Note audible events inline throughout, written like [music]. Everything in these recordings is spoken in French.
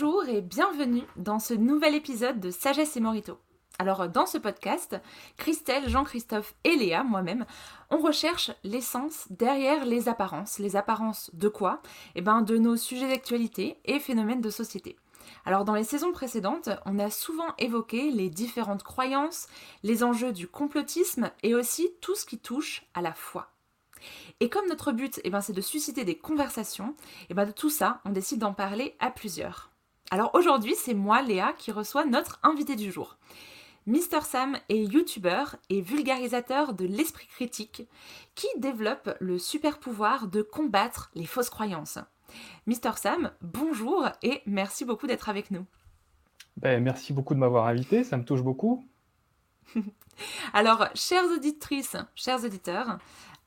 Bonjour et bienvenue dans ce nouvel épisode de Sagesse et Morito. Alors dans ce podcast, Christelle, Jean-Christophe et Léa, moi-même, on recherche l'essence derrière les apparences. Les apparences de quoi? Eh bien de nos sujets d'actualité et phénomènes de société. Alors dans les saisons précédentes, on a souvent évoqué les différentes croyances, les enjeux du complotisme et aussi tout ce qui touche à la foi. Et comme notre but, eh ben, c'est de susciter des conversations, et ben, de tout ça, on décide d'en parler à plusieurs. Alors aujourd'hui, c'est moi, Léa, qui reçoit notre invité du jour. Mister Sam est youtubeur et vulgarisateur de l'esprit critique qui développe le super pouvoir de combattre les fausses croyances. Mister Sam, bonjour et merci beaucoup d'être avec nous. Ben, merci beaucoup de m'avoir invité, ça me touche beaucoup. [laughs] Alors, chères auditrices, chers auditeurs,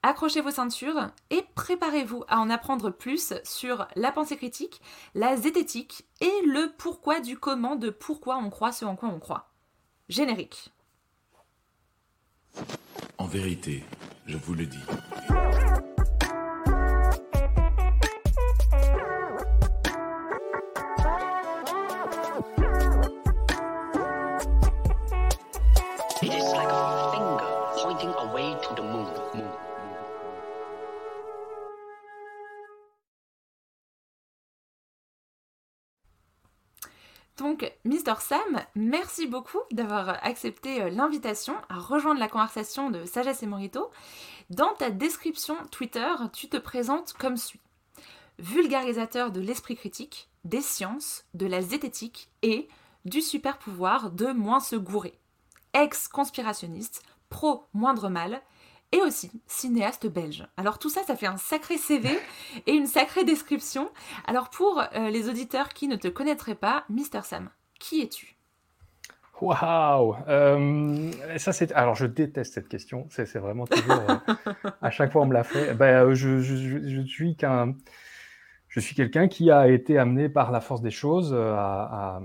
accrochez vos ceintures et préparez-vous à en apprendre plus sur la pensée critique, la zététique et le pourquoi du comment de pourquoi on croit ce en quoi on croit. Générique. En vérité, je vous le dis. Donc, Mister Sam, merci beaucoup d'avoir accepté euh, l'invitation à rejoindre la conversation de Sagesse et Morito. Dans ta description Twitter, tu te présentes comme suit. Vulgarisateur de l'esprit critique, des sciences, de la zététique et du super pouvoir de moins se gourer. Ex-conspirationniste, pro moindre mal, et aussi cinéaste belge. Alors tout ça, ça fait un sacré CV [laughs] et une sacrée description. Alors pour euh, les auditeurs qui ne te connaîtraient pas, Mister Sam, qui es-tu? Waouh euh, Ça c'est. Alors je déteste cette question. C'est vraiment toujours. euh, [laughs] à chaque fois on me l'a fait. Ben, je, je- je- je suis qu'un. Je suis quelqu'un qui a été amené par la force des choses à, à-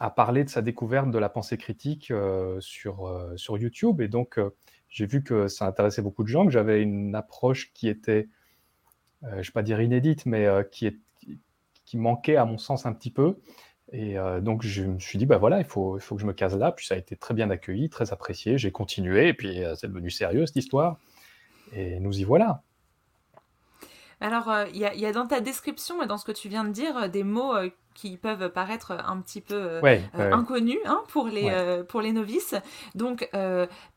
à parler de sa découverte de la pensée critique euh, sur, euh, sur YouTube. Et donc, euh, j'ai vu que ça intéressait beaucoup de gens, que j'avais une approche qui était, euh, je ne vais pas dire inédite, mais euh, qui, est, qui, qui manquait à mon sens un petit peu. Et euh, donc, je me suis dit, bah voilà, il faut, il faut que je me case là. Puis ça a été très bien accueilli, très apprécié. J'ai continué, et puis c'est devenu sérieux cette histoire. Et nous y voilà. Alors, euh, il y, a- il y a dans ta description et dans ce que tu viens de dire des mots euh, qui peuvent paraître un petit peu euh, Ouais, inconnus hein, pour, les, Ouais. pour les novices. Donc,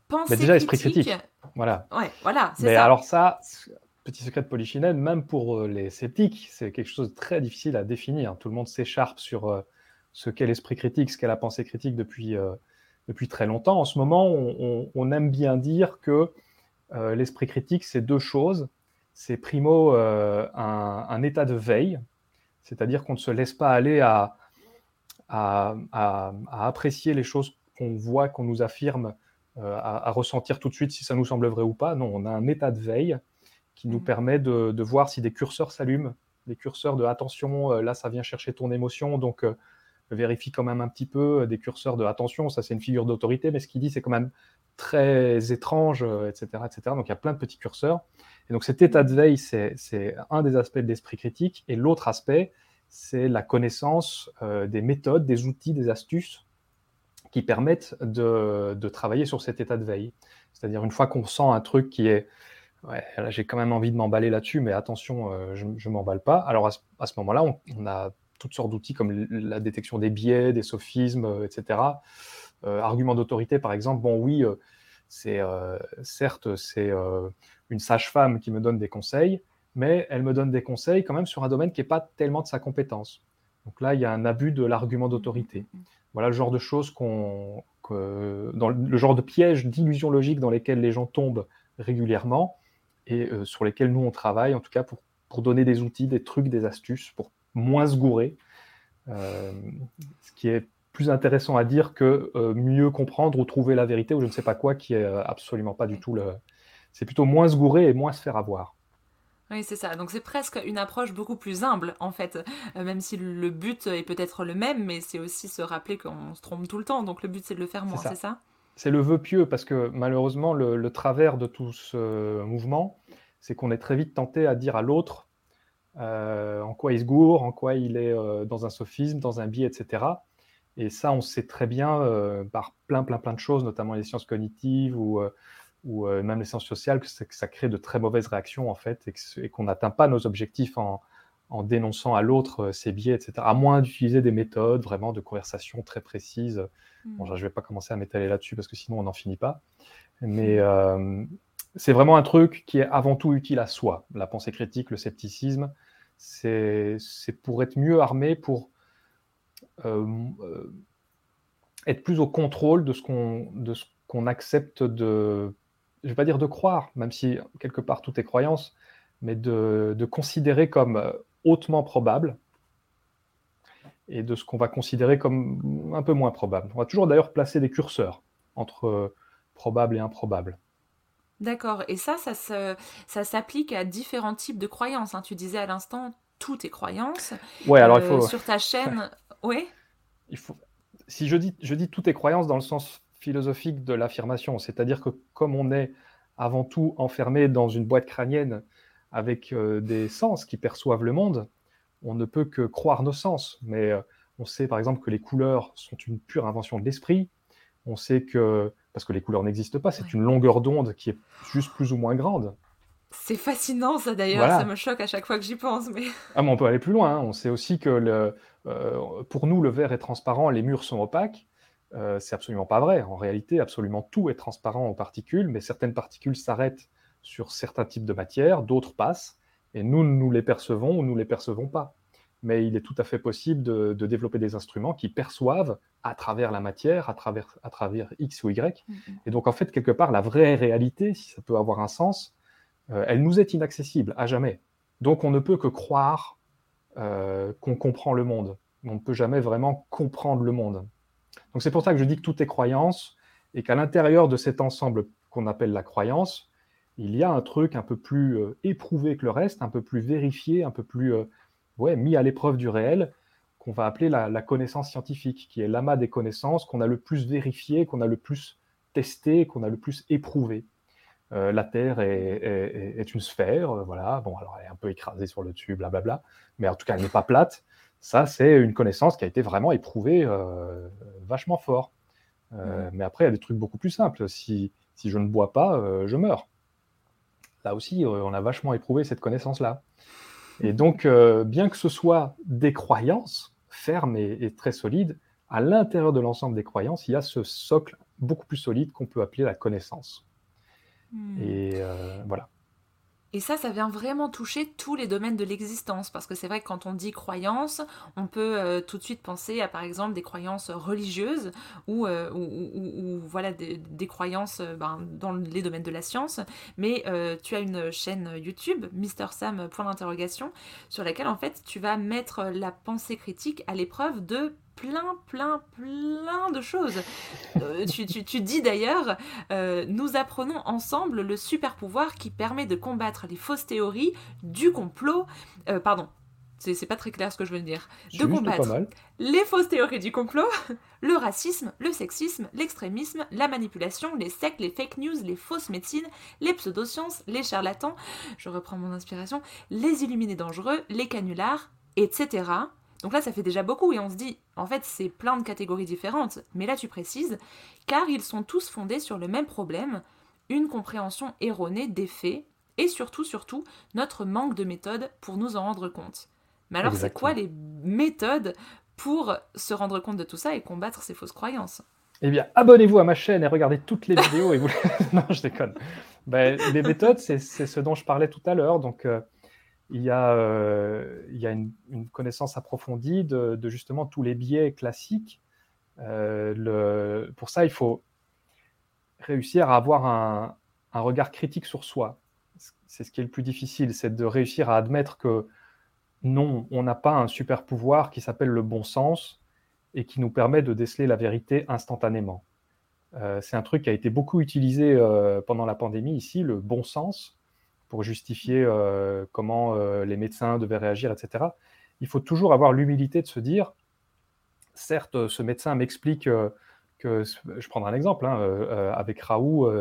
pensée Mais déjà, esprit critique. critique. Voilà. Ouais, voilà, Mais ça. alors ça, petit secret de polichinelle, même pour euh, les sceptiques, c'est quelque chose de très difficile à définir. Tout le monde s'écharpe sur euh, ce qu'est l'esprit critique, ce qu'est la pensée critique depuis, euh, depuis très longtemps. En ce moment, on, on- on aime bien dire que euh, l'esprit critique, c'est deux choses. C'est primo euh, un, un état de veille, c'est-à-dire qu'on ne se laisse pas aller à, à- à- à apprécier les choses qu'on voit, qu'on nous affirme à, à ressentir tout de suite si ça nous semble vrai ou pas. Non, on a un état de veille qui nous Mhm. permet de, de voir si des curseurs s'allument, des curseurs de attention, euh, là ça vient chercher ton émotion, donc euh, vérifie quand même un petit peu euh, des curseurs de attention, ça c'est une figure d'autorité, mais ce qu'il dit c'est quand même très étrange, euh, etc., etc. Donc il y a plein de petits curseurs. Et donc cet état de veille, c'est c'est un des aspects de l'esprit critique, et l'autre aspect, c'est la connaissance euh, des méthodes, des outils, des astuces qui permettent de, travailler sur cet état de veille. C'est-à-dire une fois qu'on sent un truc qui est, j'ai quand même envie de m'emballer là-dessus, mais attention, euh, je ne m'emballe pas. Alors à ce, moment-là, on, a toutes sortes d'outils comme la détection des biais, des sophismes, euh, etc. Euh, argument d'autorité, par exemple, bon oui, euh, c'est euh, certes c'est euh, une sage-femme qui me donne des conseils, mais elle me donne des conseils quand même sur un domaine qui n'est pas tellement de sa compétence. Donc là, il y a un abus de l'argument d'autorité. Voilà le genre de choses qu'on, que- dans le genre de pièges d'illusions logiques dans lesquels les gens tombent régulièrement et euh, sur lesquels nous on travaille, en tout cas pour, pour donner des outils, des trucs, des astuces pour moins se gourer. Euh, ce qui est plus intéressant à dire que euh, mieux comprendre ou trouver la vérité ou je ne sais pas quoi, qui est absolument pas du tout le. C'est plutôt moins se gourer et moins se faire avoir. Oui, c'est ça. Donc c'est presque une approche beaucoup plus humble, en fait. Euh, même si le but est peut-être le même, mais c'est aussi se rappeler qu'on se trompe tout le temps. Donc le but, c'est de le faire moins, c'est ça C'est le vœu pieux parce que malheureusement, le, le travers de tout ce mouvement, c'est qu'on est très vite tenté à dire à l'autre en quoi il se gourre, en quoi il est dans un sophisme, dans un biais, etc. Et ça, on sait très bien par plein, plein, plein de choses, notamment les sciences cognitives ou, ou même les sciences sociales, que, ça crée de très mauvaises réactions en fait et qu'on n'atteint pas nos objectifs en, en dénonçant à l'autre ses biais, etc. À moins d'utiliser des méthodes vraiment de conversation très précises. Bon, je ne vais pas commencer à m'étaler là-dessus parce que sinon on n'en finit pas. [laughs] Mais c'est vraiment un truc qui est avant tout utile à soi. La pensée critique, le scepticisme, c'est pour être mieux armé, pour euh, euh, être plus au contrôle de ce qu'on accepte de, je ne vais pas dire de croire, même si quelque part tout est croyance, mais de, de considérer comme euh, hautement probable et de ce qu'on va considérer comme un peu moins probable. On va toujours d'ailleurs placer des curseurs entre probable et improbable. D'accord. Et ça, ça, ça s'applique à différents types de croyances. Hein. Tu disais à l'instant, tout est croyance. Ouais, alors il faut. Sur ta chaîne, [laughs] oui. Il faut. Si je dis, je dis tout est croyance dans le sens philosophique de l'affirmation, c'est-à-dire que comme on est avant tout enfermé dans une boîte crânienne avec euh, des sens qui perçoivent le monde, on ne peut que croire nos sens. Mais euh, on sait par exemple que les couleurs sont une pure invention de l'esprit. On sait que parce que les couleurs n'existent pas, c'est une longueur d'onde qui est juste plus ou moins grande. C'est fascinant ça d'ailleurs, ça me choque à chaque fois que j'y pense. Mais... [laughs] Ah, mais on peut aller plus loin, hein. on sait aussi que le, euh, pour nous le verre est transparent, les murs sont opaques. Euh, c'est absolument pas vrai. En réalité, absolument tout est transparent aux particules, mais certaines particules s'arrêtent sur certains types de matières, d'autres passent, et nous, nous les percevons ou nous les percevons pas mais il est tout à fait possible de, développer des instruments qui perçoivent à travers la matière, à travers, à travers X ou Y. Mm-hmm. Et donc, en fait, quelque part, la vraie réalité, si ça peut avoir un sens, euh, elle nous est inaccessible à jamais. Donc, on ne peut que croire euh, qu'on comprend le monde. On ne peut jamais vraiment comprendre le monde. Donc, c'est pour ça que je dis que tout est croyance et qu'à l'intérieur de cet ensemble qu'on appelle la croyance, il y a un truc un peu plus euh, éprouvé que le reste, un peu plus vérifié, un peu plus ouais, mis à l'épreuve du réel, qu'on va appeler la, connaissance scientifique, qui est l'amas des connaissances qu'on a le plus vérifié, qu'on a le plus testé, qu'on a le plus éprouvé. Euh, la Terre est, une sphère, euh, voilà. Bon, alors elle est un peu écrasée sur le dessus, blablabla, mais en tout cas, elle n'est pas plate. Ça, c'est une connaissance qui a été vraiment éprouvée euh, vachement fort. Mais après, il y a des trucs beaucoup plus simples. Si, si je ne bois pas, je meurs. Là aussi, on a vachement éprouvé cette connaissance-là. Et donc, euh, bien que ce soit des croyances fermes et, très solides, à l'intérieur de l'ensemble des croyances, il y a ce socle beaucoup plus solide qu'on peut appeler la connaissance. Hmm. Et euh, voilà. Et ça, ça vient vraiment toucher tous les domaines de l'existence, parce que c'est vrai que quand on dit croyance, on peut euh, tout de suite penser à par exemple des croyances religieuses ou, euh, voilà des, croyances euh, ben, dans les domaines de la science. Mais tu as une chaîne YouTube, Mister Sam sur laquelle en fait tu vas mettre la pensée critique à l'épreuve de plein, plein, plein de choses. Euh, tu, dis d'ailleurs, euh, nous apprenons ensemble le super pouvoir qui permet de combattre les fausses théories du complot. Euh, pardon, c'est pas très clair ce que je veux dire. De combattre les fausses théories du complot, [laughs] le racisme, le sexisme, l'extrémisme, la manipulation, les sectes, les fake news, les fausses médecines, les pseudosciences, les charlatans, je reprends mon inspiration, les illuminés dangereux, les canulars, etc. Donc là, ça fait déjà beaucoup et on se dit, en fait, c'est plein de catégories différentes. Mais là, tu précises, car ils sont tous fondés sur le même problème, une compréhension erronée des faits et surtout, surtout, notre manque de méthode pour nous en rendre compte. Mais alors, c'est quoi les méthodes pour se rendre compte de tout ça et combattre ces fausses croyances? Eh bien, abonnez-vous à ma chaîne et regardez toutes les vidéos. et vous... [laughs] non, je déconne. Ben, les méthodes, c'est ce dont je parlais tout à l'heure. Donc, euh, il y a, euh, il y a une, connaissance approfondie de, justement tous les biais classiques. Euh, pour ça, il faut réussir à avoir un, un regard critique sur soi. C'est ce qui est le plus difficile, c'est de réussir à admettre que non, on n'a pas un super pouvoir qui s'appelle le bon sens et qui nous permet de déceler la vérité instantanément. Euh, c'est un truc qui a été beaucoup utilisé pendant la pandémie ici, le bon sens pour justifier euh, comment euh, les médecins devaient réagir, etc. Il faut toujours avoir l'humilité de se dire, certes, ce médecin m'explique euh, que, je prendrai un exemple, hein, avec Raoult,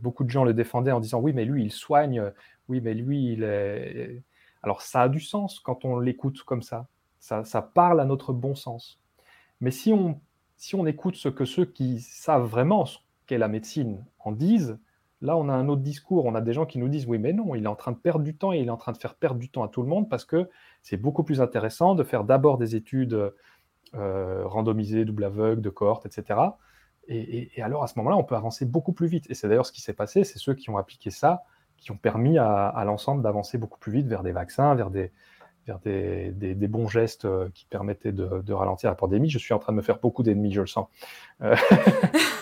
beaucoup de gens le défendaient en disant, oui, mais lui, il soigne, oui, mais lui, il est... Alors ça a du sens quand on l'écoute comme ça. ça. ça. parle à notre bon sens. Mais si on, si on écoute ce que ceux qui savent vraiment ce qu'est la médecine en disent, là on a un autre discours. On a des gens qui nous disent oui mais non, il est en train de perdre du temps et il est en train de faire perdre du temps à tout le monde parce que c'est beaucoup plus intéressant de faire d'abord des études euh, randomisées, double aveugle, de cohorte, etc. Et, alors à ce moment-là, on peut avancer beaucoup plus vite. Et c'est d'ailleurs ce qui s'est passé, c'est ceux qui ont appliqué ça qui ont permis à, l'ensemble d'avancer beaucoup plus vite vers des vaccins, vers des, vers des, des, bons gestes euh, qui permettaient de, de, ralentir la pandémie. Je suis en train de me faire beaucoup d'ennemis, je le sens. Euh, [laughs]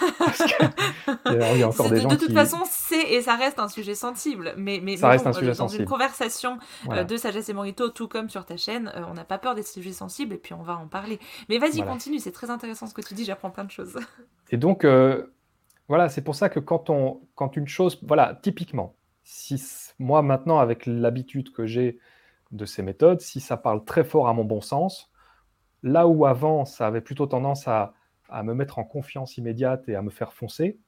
il y a encore des gens de toute façon, c'est et ça reste un sujet sensible. Mais, mais, ça reste un euh, sujet dans sensible. une conversation de Sagesse et Morito, tout comme sur ta chaîne, on n'a pas peur des sujets sensibles et puis on va en parler. Mais vas-y, continue, c'est très intéressant ce que tu dis, j'apprends plein de choses. Et donc, voilà, c'est pour ça que quand, on, quand une chose, voilà, typiquement, si moi maintenant, avec l'habitude que j'ai de ces méthodes, si ça parle très fort à mon bon sens, là où avant ça avait plutôt tendance à, me mettre en confiance immédiate et à me faire foncer,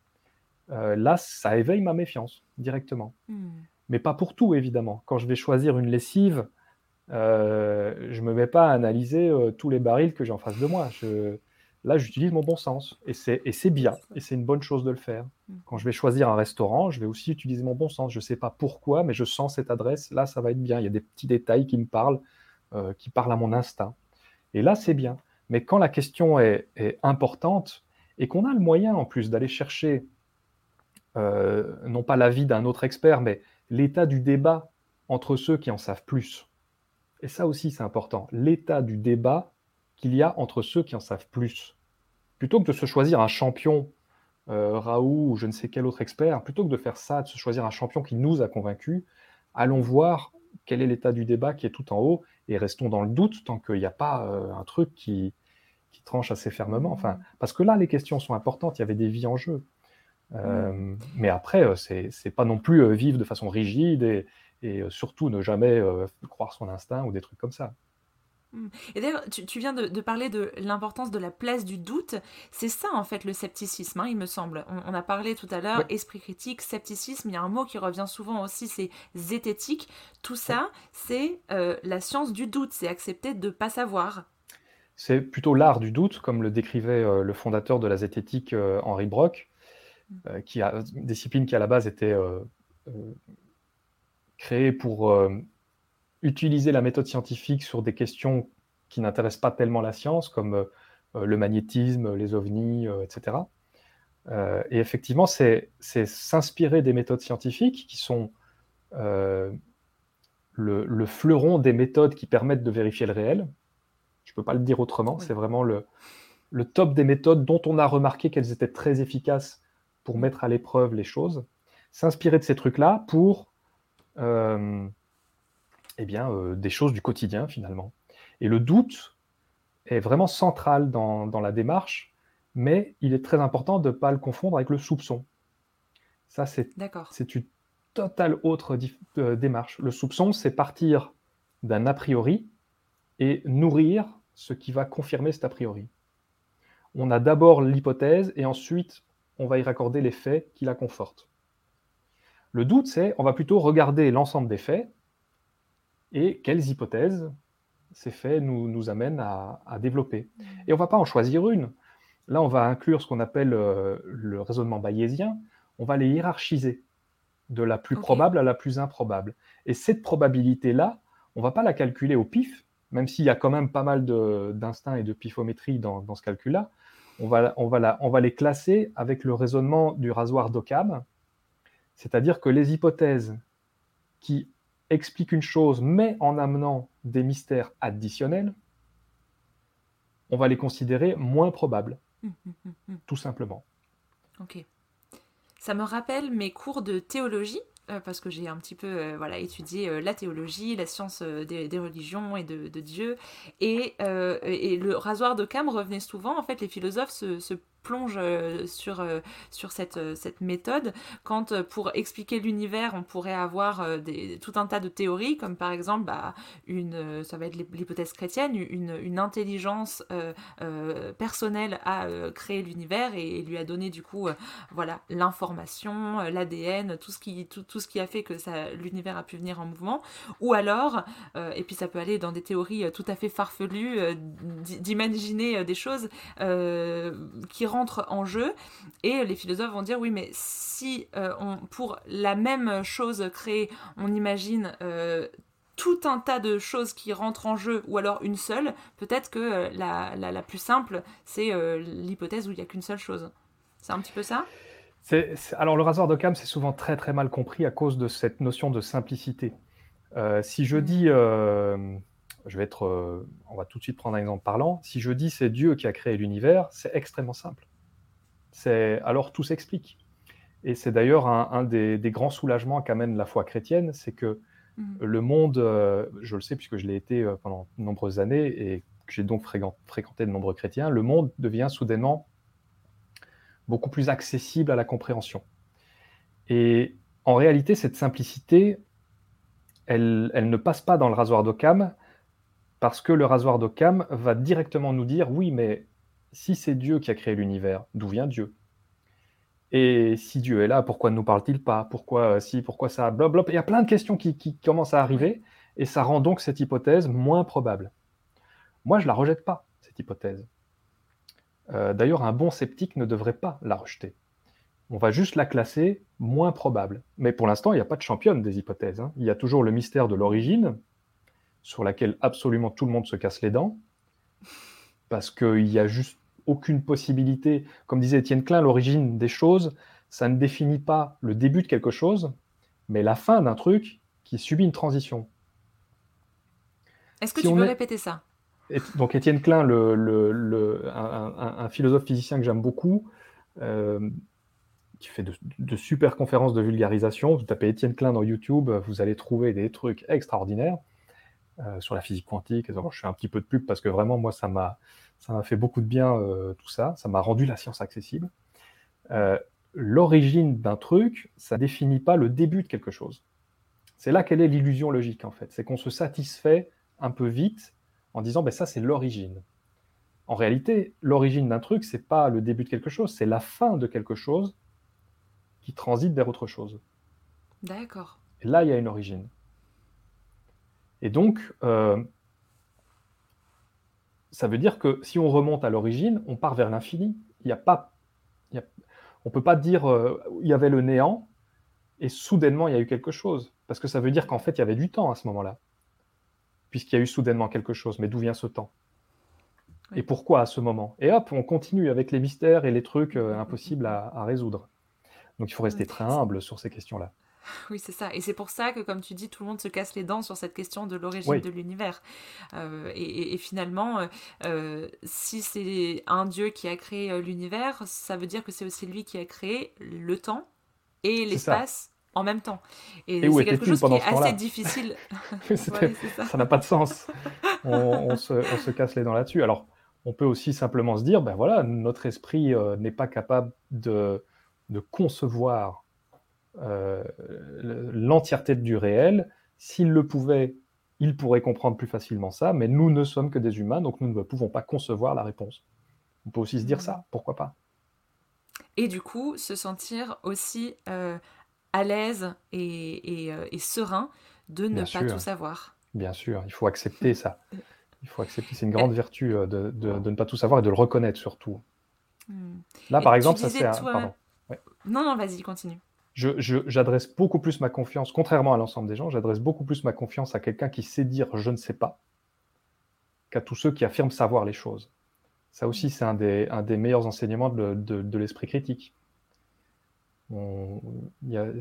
euh, là ça éveille ma méfiance directement. Hmm. Mais pas pour tout évidemment. Quand je vais choisir une lessive, euh, je ne me mets pas à analyser euh, tous les barils que j'ai en face de moi. Je, Là, j'utilise mon bon sens et c'est bien et c'est une bonne chose de le faire. Mm. Quand je vais choisir un restaurant, je vais aussi utiliser mon bon sens. Je ne sais pas pourquoi, mais je sens cette adresse. Là, ça va être bien. Il y a des petits détails qui me parlent, qui parlent à mon instinct. Et là, c'est bien. Mais quand la question est, importante et qu'on a le moyen en plus d'aller chercher, euh, non pas l'avis d'un autre expert, mais l'état du débat entre ceux qui en savent plus. Et ça aussi, c'est important. L'état du débat qu'il y a entre ceux qui en savent plus. Plutôt que de se choisir un champion, euh, Raoult ou je ne sais quel autre expert, plutôt que de faire ça, de se choisir un champion qui nous a convaincus, allons voir quel est l'état du débat qui est tout en haut et restons dans le doute tant qu'il n'y a pas euh, un truc qui, qui, tranche assez fermement. Enfin, parce que là, les questions sont importantes, il y avait des vies en jeu. Euh. Mais après, euh, c'est pas non plus vivre de façon rigide et, et surtout ne jamais croire son instinct ou des trucs comme ça. Mm. Et d'ailleurs, tu, viens de, parler de l'importance de la place du doute. C'est ça, en fait, le scepticisme, hein, il me semble. On, a parlé tout à l'heure, esprit critique, scepticisme. Il y a un mot qui revient souvent aussi, c'est zététique. Tout ça, c'est euh, la science du doute. C'est accepter de ne pas savoir. C'est plutôt l'art du doute, comme le décrivait euh, le fondateur de la zététique, euh, Henri Brock, mm. qui a une discipline qui, à la base, était créée pour utiliser la méthode scientifique sur des questions qui n'intéressent pas tellement la science, comme euh, le magnétisme, les ovnis, euh, etc. Euh, et effectivement, c'est s'inspirer des méthodes scientifiques qui sont le, fleuron des méthodes qui permettent de vérifier le réel. Je ne peux pas le dire autrement, c'est vraiment le, le top des méthodes dont on a remarqué qu'elles étaient très efficaces pour mettre à l'épreuve les choses. S'inspirer de ces trucs-là pour eh bien, euh, des choses du quotidien finalement. Et le doute est vraiment central dans, la démarche, mais il est très important de ne pas le confondre avec le soupçon. Ça, c'est une totale autre euh, démarche. Le soupçon, c'est partir d'un a priori et nourrir ce qui va confirmer cet a priori. On a d'abord l'hypothèse et ensuite on va y raccorder les faits qui la confortent. Le doute, c'est on va plutôt regarder l'ensemble des faits et quelles hypothèses ces faits nous, nous amènent à, développer? Mmh. Et on ne va pas en choisir une. Là, on va inclure ce qu'on appelle euh, le raisonnement bayésien. On va les hiérarchiser de la plus probable à la plus improbable. Et cette probabilité-là, on ne va pas la calculer au pif, même s'il y a quand même pas mal d'instinct et de pifométrie dans, dans ce calcul-là. On va, on, va on va les classer avec le raisonnement du rasoir d'Occam, c'est-à-dire que les hypothèses qui explique une chose, mais en amenant des mystères additionnels, on va les considérer moins probables, [laughs] tout simplement. Ok. Ça me rappelle mes cours de théologie, euh, parce que j'ai un petit peu euh, voilà, étudié euh, la théologie, la science des, religions et de, Dieu. Et, et, le rasoir de Cam revenait souvent. En fait, les philosophes se, plonge euh, sur, euh, sur cette, euh, cette méthode, quand pour expliquer l'univers, on pourrait avoir tout un tas de théories, comme par exemple, bah, une, ça va être l'hy- l'hypothèse chrétienne, une, une intelligence personnelle a créé l'univers et, lui a donné du coup, voilà, l'information, l'ADN, tout ce qui, tout, tout ce qui a fait que l'univers a pu venir en mouvement. Ou alors, et puis ça peut aller dans des théories tout à fait farfelues, d'i- d'imaginer des choses qui rentrent en jeu. Et les philosophes vont dire oui, mais si euh, on, pour la même chose créée, on imagine euh, tout un tas de choses qui rentrent en jeu, ou alors une seule, peut-être que euh, la, la, la plus simple, c'est l'hypothèse où il n'y a qu'une seule chose. C'est un petit peu ça? C'est- alors, le rasoir d'Occam, c'est souvent très très mal compris à cause de cette notion de simplicité. Si je Mm. dis, je vais être, euh, on va tout de suite prendre un exemple parlant. Si je dis c'est Dieu qui a créé l'univers, c'est extrêmement simple. C'est alors tout s'explique. Et c'est d'ailleurs un, un des, des grands soulagements qu'amène la foi chrétienne, c'est que Mhm. le monde, euh, je le sais puisque je l'ai été euh, pendant de nombreuses années et que j'ai donc fréquent- fréquenté de nombreux chrétiens, le monde devient soudainement beaucoup plus accessible à la compréhension. Et en réalité, cette simplicité, elle, elle ne passe pas dans le rasoir d'Occam parce que le rasoir d'Occam va directement nous dire oui, mais si c'est Dieu qui a créé l'univers, d'où vient Dieu? Et si Dieu est là, pourquoi ne nous parle-t-il pas? Pourquoi euh, si Pourquoi ça Blablabla. Il y a plein de questions qui, qui commencent à arriver et ça rend donc cette hypothèse moins probable. Moi, je la rejette pas cette hypothèse. Euh, D'ailleurs, un bon sceptique ne devrait pas la rejeter. On va juste la classer moins probable. Mais pour l'instant, il n'y a pas de championne des hypothèses. hein. Il y a toujours le mystère de l'origine, sur laquelle absolument tout le monde se casse les dents, parce qu'il n'y a juste aucune possibilité. Comme disait Étienne Klein, l'origine des choses, ça ne définit pas le début de quelque chose, mais la fin d'un truc qui subit une transition. Est-ce que Si tu peux est- répéter ça? Et donc Étienne Klein, le, le- le- un, un- un philosophe physicien que j'aime beaucoup, euh, qui fait de, de super conférences de vulgarisation. Vous tapez Étienne Klein dans YouTube, vous allez trouver des trucs extraordinaires euh, sur la physique quantique. Et donc, je fais un petit peu de pub parce que vraiment, moi, ça m'a ça m'a fait beaucoup de bien euh, tout ça. Ça m'a rendu la science accessible. Euh, L'origine d'un truc, ça définit pas le début de quelque chose. C'est là quelle est l'illusion logique en fait. C'est qu'on se satisfait un peu vite en disant ben ça c'est l'origine. En réalité, l'origine d'un truc, c'est pas le début de quelque chose, c'est la fin de quelque chose qui transite vers autre chose. D'accord. Et là, il y a une origine. Et donc, euh, ça veut dire que si on remonte à l'origine, on part vers l'infini. Il y a pas, il y a- on peut pas dire euh, il y avait le néant et soudainement il y a eu quelque chose, parce que ça veut dire qu'en fait il y avait du temps à ce moment-là, puisqu'il y a eu soudainement quelque chose. Mais d'où vient ce temps? Oui. Et pourquoi à ce moment? Et hop, on continue avec les mystères et les trucs euh, impossibles à, à résoudre. Donc il faut rester très humble sur ces questions-là. [laughs] Oui, c'est ça. Et c'est pour ça que, comme tu dis, tout le monde se casse les dents sur cette question de l'origine Oui. de l'univers. Euh, et, finalement, euh, euh, si c'est un Dieu qui a créé l'univers, ça veut dire que c'est aussi lui qui a créé le temps et l'espace en même temps. Et, c'est quelque chose qui est assez difficile. [laughs] [laughs] Ouais, ça. ça n'a pas de sens. On, on se, on se casse les dents là-dessus. Alors, on peut aussi simplement se dire, ben voilà, notre esprit euh, n'est pas capable de, de concevoir euh, l'entièreté du réel. S'il le pouvait, il pourrait comprendre plus facilement ça, mais nous ne sommes que des humains, donc nous ne pouvons pas concevoir la réponse. On peut aussi se dire ça, pourquoi pas Et du coup, se sentir aussi euh, à l'aise et, et, euh, et serein de ne Bien pas sûr. tout savoir. Bien sûr, il faut accepter ça. Il faut accepter, c'est une grande vertu de, de- de ne pas tout savoir et de le reconnaître surtout. Hmm. Là, Et par exemple, ça c'est... Non, non, vas-y, continue. J'adresse beaucoup plus ma confiance, contrairement à l'ensemble des gens, j'adresse beaucoup plus ma confiance à quelqu'un qui sait dire je ne sais pas qu'à tous ceux qui affirment savoir les choses. Ça aussi, c'est un des, meilleurs enseignements de, de- l'esprit critique.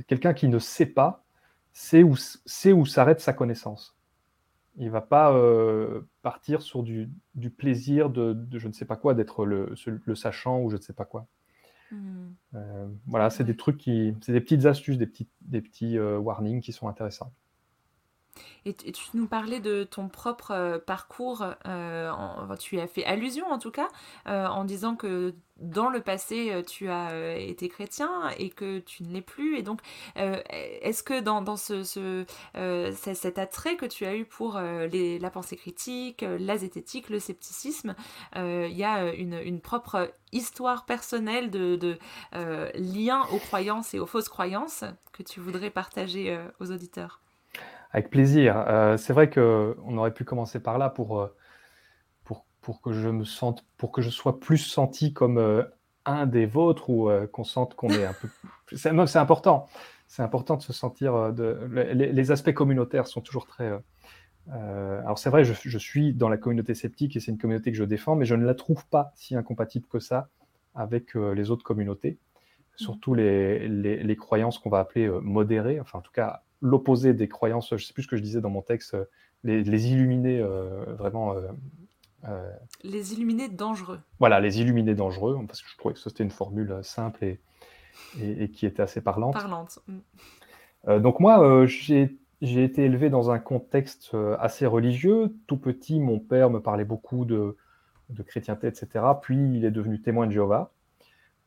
Quelqu'un qui ne sait pas, sait où, s'arrête sa connaissance. Il va pas euh, partir sur du, plaisir de, je ne sais pas quoi, d'être le sachant ou je ne sais pas quoi. Hmm. Euh, voilà, c'est des trucs qui, c'est des petites astuces, des petits, des petits euh, warnings qui sont intéressants. Et, tu nous parlais de ton propre euh, parcours, euh, tu as fait allusion en tout cas, euh, en disant que dans le passé, tu as été chrétien et que tu ne l'es plus. Et donc, est-ce que dans, ce, cet attrait que tu as eu pour la pensée critique, la zététique, le scepticisme, il y a une, propre histoire personnelle de, de lien aux croyances et aux fausses croyances que tu voudrais partager aux auditeurs? Avec plaisir. Euh, c'est vrai qu'on aurait pu commencer par là pour, euh, pour, pour, que je me sente, pour que je sois plus senti comme euh, un des vôtres ou qu'on sente qu'on est un peu. C'est important. C'est important de se sentir. Les, aspects communautaires sont toujours très. alors c'est vrai, je, je, suis dans la communauté sceptique et c'est une communauté que je défends, mais je ne la trouve pas si incompatible que ça avec les autres communautés, surtout les, les, les croyances qu'on va appeler modérées, enfin en tout cas l'opposé des croyances, je ne sais plus ce que je disais dans mon texte, euh, les, les illuminés euh, vraiment. Euh, les illuminés dangereux. Voilà, les illuminés dangereux, parce que je trouvais que c'était une formule simple et, et, qui était assez parlante. Parlante. Mm. donc moi, j'ai j'ai été élevé dans un contexte assez religieux. Tout petit, mon père me parlait beaucoup de, de chrétienté, etc. Puis il est devenu témoin de Jéhovah.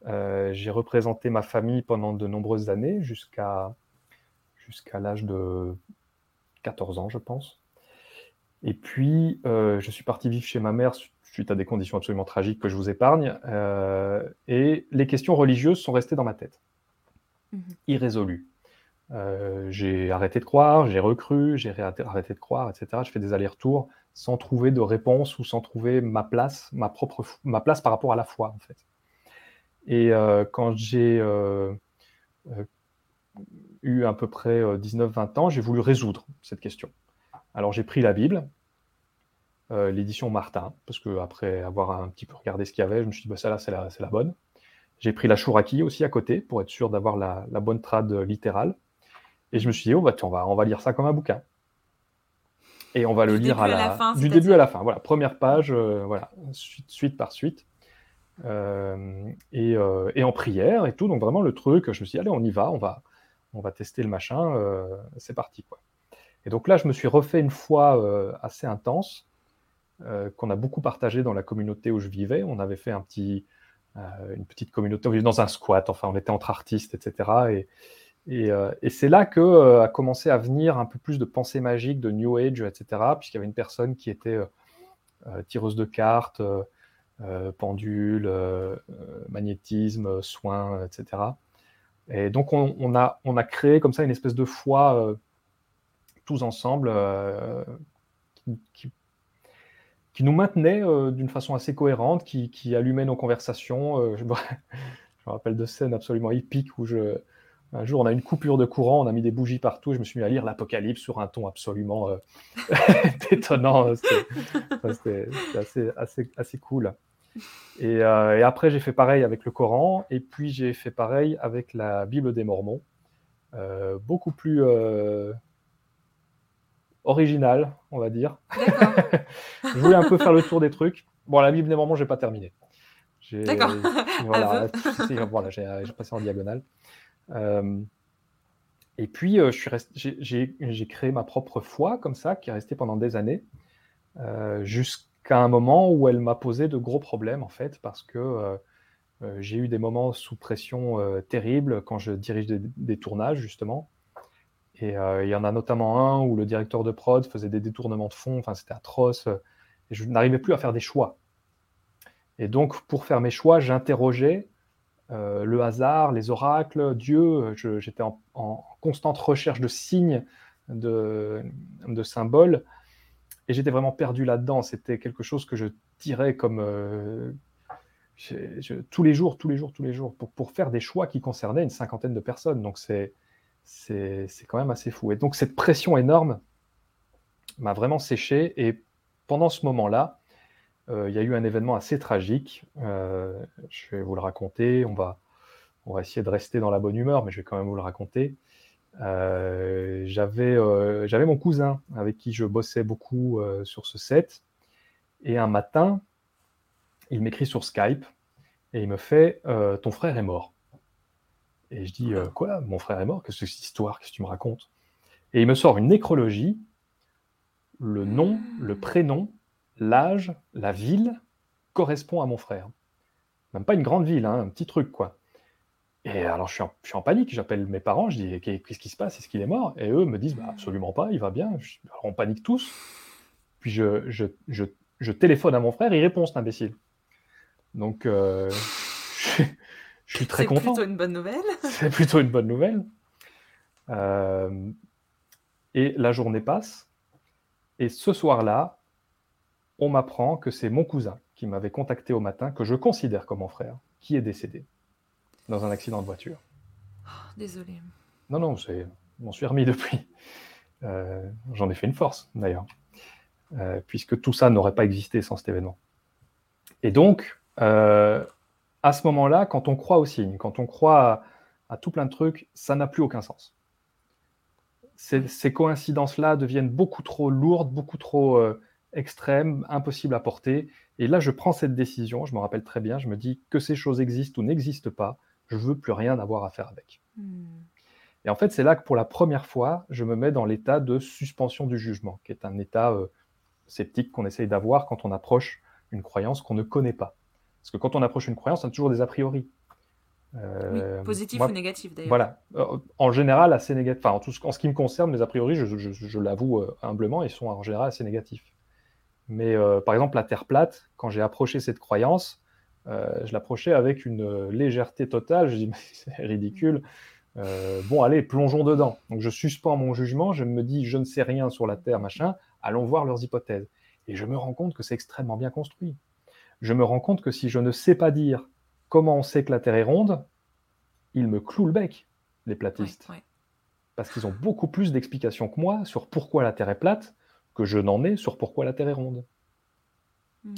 j'ai représenté ma famille pendant de nombreuses années, jusqu'à jusqu'à l'âge de 14 ans, je pense. Et puis, euh, je suis parti vivre chez ma mère suite à des conditions absolument tragiques que je vous épargne. Euh, et les questions religieuses sont restées dans ma tête, mhm. irrésolues. Euh, j'ai arrêté de croire, j'ai recru, j'ai arrêté de croire, etc. Je fais des allers-retours sans trouver de réponse ou sans trouver ma place, ma propre ma place par rapport à la foi, en fait. Et quand j'ai eu à peu près 19-20 euh, ans, j'ai voulu résoudre cette question. Alors j'ai pris la Bible, euh, l'édition Martin, parce que après avoir un petit peu regardé ce qu'il y avait, je me suis dit, bah, celle-là, c'est la, la, bonne. J'ai pris la Chouraki aussi à côté, pour être sûr d'avoir la, bonne trad littérale. Et je me suis dit, oh, bah, on, va, on va lire ça comme un bouquin. Et on va le lire à la, fin, du début à la fin. Voilà, première page, euh, voilà, suite, suite, par suite. et, et, en prière et tout. Donc vraiment le truc, je me suis dit, allez, on y va, on va, on va tester le machin, euh, c'est parti. Quoi. Et donc là, je me suis refait une fois euh, assez intense, euh, qu'on a beaucoup partagé dans la communauté où je vivais. On avait fait un petit, une petite communauté, on vivait dans un squat, enfin on était entre artistes, etc. Et, c'est là que a commencé à venir un peu plus de pensée magique, de New Age, etc. Puisqu'il y avait une personne qui était tireuse de cartes, pendule, magnétisme, soins, etc. Et donc, on, a, créé comme ça une espèce de foi euh, tous ensemble euh, qui, nous maintenait euh, d'une façon assez cohérente, qui, allumait nos conversations. [laughs] Je, me rappelle de scènes absolument épiques où un jour, on a une coupure de courant, on a mis des bougies partout, je me suis mis à lire l'Apocalypse sur un ton absolument [laughs] détonnant. C'était assez cool. Euh, et, après, j'ai fait pareil avec le Coran, et puis j'ai fait pareil avec la Bible des Mormons. Euh, beaucoup plus euh, original, on va dire. [laughs] je voulais un peu faire le tour des trucs. Bon, la Bible des Mormons, j'ai pas terminé. D'accord. [laughs] Voilà, voilà j'ai passé en diagonale. et puis, j'ai créé ma propre foi, comme ça, qui est restée pendant des années, jusqu'à qu'à un moment où elle m'a posé de gros problèmes, en fait, parce que euh, euh, j'ai eu des moments sous pression euh, terribles quand je dirige des, tournages, justement. Et il y en a notamment un où le directeur de prod faisait des détournements de fonds, enfin, c'était atroce, et je n'arrivais plus à faire des choix. Et donc, pour faire mes choix, j'interrogeais le hasard, les oracles, Dieu. J'étais en, en, constante recherche de signes, de, de symboles et j'étais vraiment perdu là-dedans. C'était quelque chose que je tirais comme euh, tous les jours, tous les jours, tous les jours, pour, faire des choix qui concernaient une cinquantaine de personnes. Donc c'est quand même assez fou. Et donc cette pression énorme m'a vraiment séché. Et pendant ce moment-là, euh, il y a eu un événement assez tragique. Euh, je vais vous le raconter. On va, on va essayer de rester dans la bonne humeur, mais je vais quand même vous le raconter. Euh, euh, j'avais mon cousin avec qui je bossais beaucoup euh, sur ce set. Et un matin, il m'écrit sur Skype et il me fait Ton frère est mort. Et je dis Quoi? Mon frère est mort? Qu'est-ce que c'est cette histoire? Qu'est-ce que tu me racontes? Et il me sort une nécrologie le nom, le prénom, l'âge, la ville correspond à mon frère. Même pas une grande ville, hein, un petit truc, quoi. Et alors, je suis en, je suis en panique, j'appelle mes parents, je dis Qu'est-ce qui se passe? Est-ce qu'il est mort? Et eux me disent bah, Absolument pas, il va bien. Je- alors, on panique tous. Puis je, je, je, je téléphone à mon frère, il répond, cet imbécile. Donc, euh, je, suis très C'est content. plutôt une bonne nouvelle. [laughs] C'est plutôt une bonne nouvelle. Euh, et la journée passe. Et ce soir-là, on m'apprend que c'est mon cousin qui m'avait contacté au matin, que je considère comme mon frère, qui est décédé dans un accident de voiture. Oh, Désolée. Non, non, je m'en suis remis depuis. Euh, J'en ai fait une force, d'ailleurs, Euh, puisque tout ça n'aurait pas existé sans cet événement. Et donc, euh, à ce moment-là, quand on croit aux signes, quand on croit à, à tout plein de trucs, ça n'a plus aucun sens. Ces, ces coïncidences-là deviennent beaucoup trop lourdes, beaucoup trop extrêmes, impossibles à porter. Et là, je prends cette décision, je me rappelle très bien, je me dis que ces choses existent ou n'existent pas, je veux plus rien avoir à faire avec. Hmm. Et en fait, c'est là que pour la première fois, je me mets dans l'état de suspension du jugement, qui est un état euh, sceptique qu'on essaye d'avoir quand on approche une croyance qu'on ne connaît pas. Parce que quand on approche une croyance, on a toujours des a priori. Oui, Euh, positif moi, ou négatif d'ailleurs. Voilà. Euh, En général, assez négatif. Enfin, en, tout ce, en ce qui me concerne, les a priori, je, je- je l'avoue euh, humblement, ils sont en général assez négatifs. Mais euh, par exemple, la Terre plate, quand j'ai approché cette croyance, je l'approchais avec une euh, légèreté totale. Je dis, [laughs] mais c'est ridicule. Euh, bon, allez, plongeons dedans. Donc je suspends mon jugement, je me dis, je ne sais rien sur la Terre, machin, allons voir leurs hypothèses. Et je me rends compte que c'est extrêmement bien construit. Je me rends compte que si je ne sais pas dire comment on sait que la Terre est ronde, ils me clouent le bec, les platistes. ouais. Parce qu'ils ont beaucoup plus d'explications que moi sur pourquoi la Terre est plate que je n'en ai sur pourquoi la Terre est ronde. Hmm.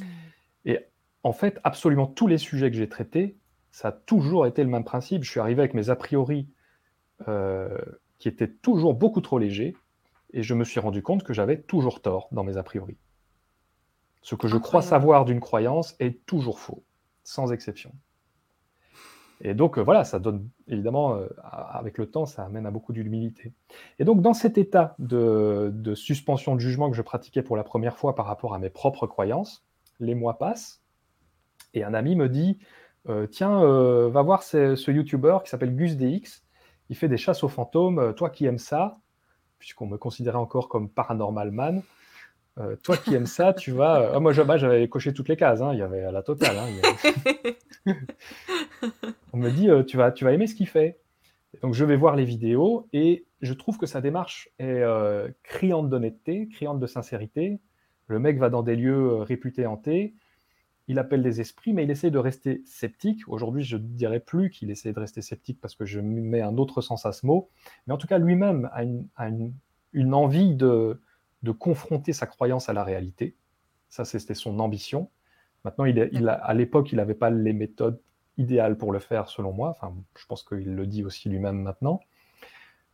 En fait, absolument tous les sujets que j'ai traités, ça a toujours été le même principe. Je suis arrivé avec mes a priori euh, qui étaient toujours beaucoup trop légers et je me suis rendu compte que j'avais toujours tort dans mes a priori. Ce que je crois savoir d'une croyance est toujours faux, sans exception. Et donc euh, voilà, ça donne évidemment, euh, avec le temps, ça amène à beaucoup d'humilité. Et donc dans cet état de, de suspension de jugement que je pratiquais pour la première fois par rapport à mes propres croyances, les mois passent et un ami me dit euh, Tiens, euh, va voir ce, ce YouTuber qui s'appelle Gus DX, il fait des chasses aux fantômes, euh, toi qui aimes ça, puisqu'on me considérait encore comme paranormal man, euh, toi qui aimes ça, tu vas. ah, moi, bah, j'avais coché toutes les cases, hein, il y avait la totale. hein, avait- [laughs] On me dit, tu, vas, tu vas aimer ce qu'il fait. Donc, je vais voir les vidéos et je trouve que sa démarche est criante d'honnêteté, criante de sincérité. Le mec va dans des lieux réputés hantés, il appelle des esprits, mais il essaie de rester sceptique. Aujourd'hui, je ne dirais plus qu'il essaie de rester sceptique parce que je mets un autre sens à ce mot. Mais en tout cas, lui-même a une, envie de, confronter sa croyance à la réalité. Ça, c'était son ambition. Maintenant, à l'époque, il n'avait pas les méthodes idéales pour le faire, selon moi. Enfin, je pense qu'il le dit aussi lui-même maintenant.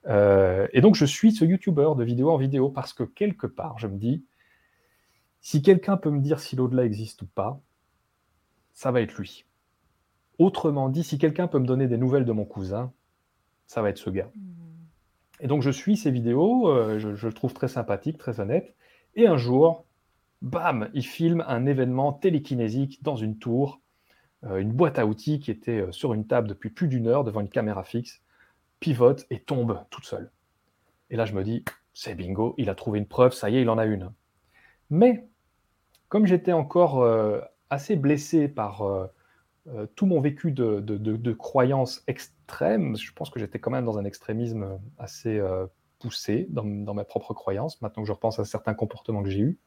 Euh, et donc, je suis ce YouTuber de vidéo en vidéo parce que quelque part, je me dis, si quelqu'un peut me dire si l'au-delà existe ou pas, ça va être lui. Autrement dit, si quelqu'un peut me donner des nouvelles de mon cousin, ça va être ce gars. Et donc je suis ces vidéos, euh, je, le trouve très sympathique, très honnête. Et un jour, bam, il filme un événement télékinésique dans une tour, euh, une boîte à outils qui était euh, sur une table depuis plus d'une heure devant une caméra fixe, pivote et tombe toute seule. Et là je me dis, c'est bingo, il a trouvé une preuve, ça y est, il en a une. Mais comme j'étais encore assez blessé par euh, euh, tout mon vécu de, de, de, de croyances extrêmes, je pense que j'étais quand même dans un extrémisme assez euh, poussé dans, dans, mes propres croyances, maintenant que je repense à certains comportements que j'ai eus.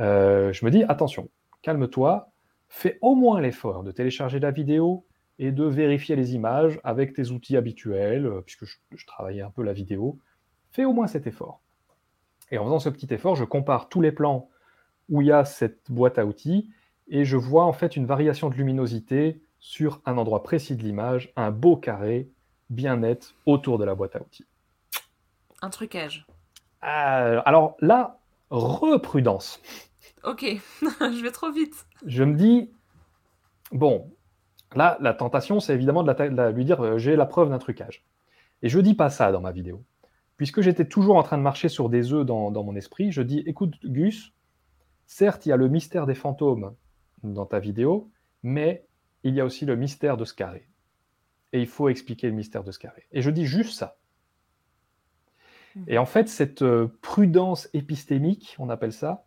Euh, je me dis, attention, calme-toi, fais au moins l'effort de télécharger la vidéo et de vérifier les images avec tes outils habituels, puisque je, je travaillais un peu la vidéo. Fais au moins cet effort. Et en faisant ce petit effort, je compare tous les plans où il y a cette boîte à outils et je vois en fait une variation de luminosité sur un endroit précis de l'image, un beau carré bien net autour de la boîte à outils. Un trucage. Euh, alors là, reprudence. Ok, [laughs] je vais trop vite. Je me dis, bon, là, la tentation, c'est évidemment de, la, de la, lui dire, euh, j'ai la preuve d'un trucage. Et je dis pas ça dans ma vidéo. puisque j'étais toujours en train de marcher sur des œufs dans, dans mon esprit, je dis, écoute Gus, certes, il y a le mystère des fantômes dans ta vidéo, mais il y a aussi le mystère de ce carré. Et il faut expliquer le mystère de ce carré. Et je dis juste ça. Et en fait, cette euh, prudence épistémique, on appelle ça,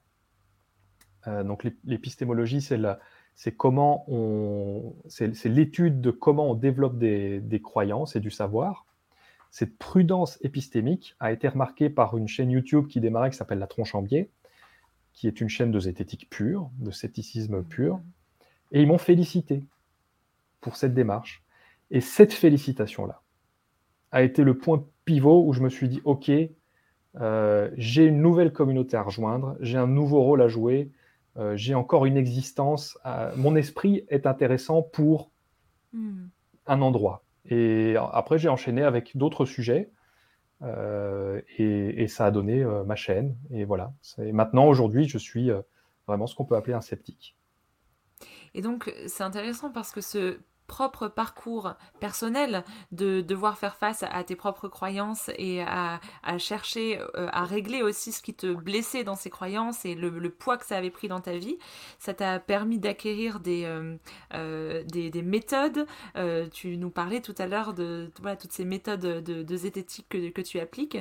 euh, donc l'épistémologie, c'est comment on, c'est l'étude de comment on développe des, croyances et du savoir. Cette prudence épistémique a été remarquée par une chaîne YouTube qui démarrait qui s'appelle La Tronche en Biais, qui est une chaîne de zététique pure, de scepticisme pur. Et ils m'ont félicité pour cette démarche. Et cette félicitation-là a été le point pivot où je me suis dit, OK, euh, j'ai une nouvelle communauté à rejoindre, j'ai un nouveau rôle à jouer, euh, j'ai encore une existence, euh, mon esprit est intéressant pour hmm. un endroit. Et après, j'ai enchaîné avec d'autres sujets. Et, et, ça a donné ma chaîne. Et voilà. Maintenant, aujourd'hui, je suis vraiment ce qu'on peut appeler un sceptique. Et donc, c'est intéressant parce que ce propre parcours personnel de devoir faire face à tes propres croyances et à, chercher euh, à régler aussi ce qui te blessait dans ces croyances et le, poids que ça avait pris dans ta vie. Ça t'a permis d'acquérir des, euh, euh, des, méthodes. tu nous parlais tout à l'heure de toutes ces méthodes de, zététique que, que tu appliques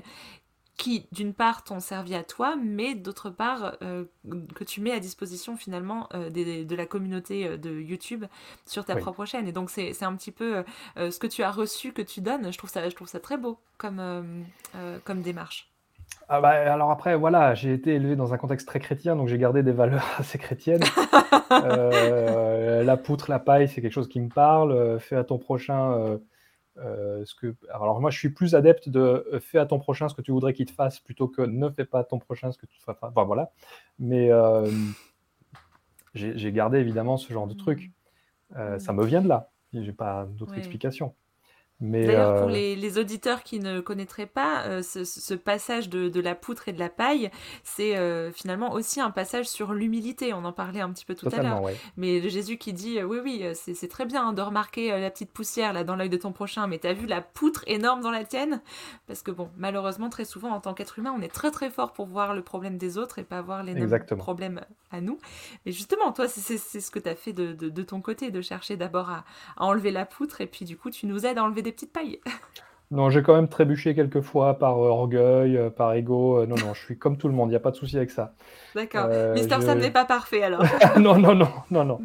qui, d'une part, t'ont servi à toi, mais d'autre part, euh, que tu mets à disposition finalement euh, de la communauté euh, de YouTube sur ta propre chaîne. Et donc, c'est un petit peu ce que tu as reçu, que tu donnes. Je trouve ça, je trouve ça très beau comme, comme démarche. Ah bah, alors après, voilà, j'ai été élevé dans un contexte très chrétien, donc j'ai gardé des valeurs [laughs] assez chrétiennes. [laughs] la poutre, la paille, c'est quelque chose qui me parle. fais à ton prochain euh, ce que... Alors moi, je suis plus adepte de euh, fais à ton prochain ce que tu voudrais qu'il te fasse plutôt que ne fais pas à ton prochain ce que tu te fasses. Enfin voilà. Mais euh, j'ai gardé évidemment ce genre de truc. ça me vient de là. J'ai pas d'autre explication. D'ailleurs, pour euh, les, auditeurs qui ne connaîtraient pas euh, ce, passage de, la poutre et de la paille, c'est euh, finalement aussi un passage sur l'humilité. On en parlait un petit peu tout à l'heure. Mais Jésus qui dit Oui, oui, c'est très bien hein, de remarquer la petite poussière là dans l'œil de ton prochain, mais t'as vu la poutre énorme dans la tienne? Parce que, bon, malheureusement, très souvent, en tant qu'être humain, on est très très fort pour voir le problème des autres et pas voir les problèmes à nous. Mais justement, toi, c'est ce que tu as fait de, ton côté, de chercher d'abord à, à enlever la poutre et puis du coup, tu nous aides à enlever des petites pailles. [laughs] Non, j'ai quand même trébuché quelques fois par euh, orgueil, euh, par ego. Euh, non, non, je suis comme tout le monde, il n'y a pas de souci avec ça. D'accord. Mister Sam n'est pas parfait alors. [laughs] non, non, non, non, non.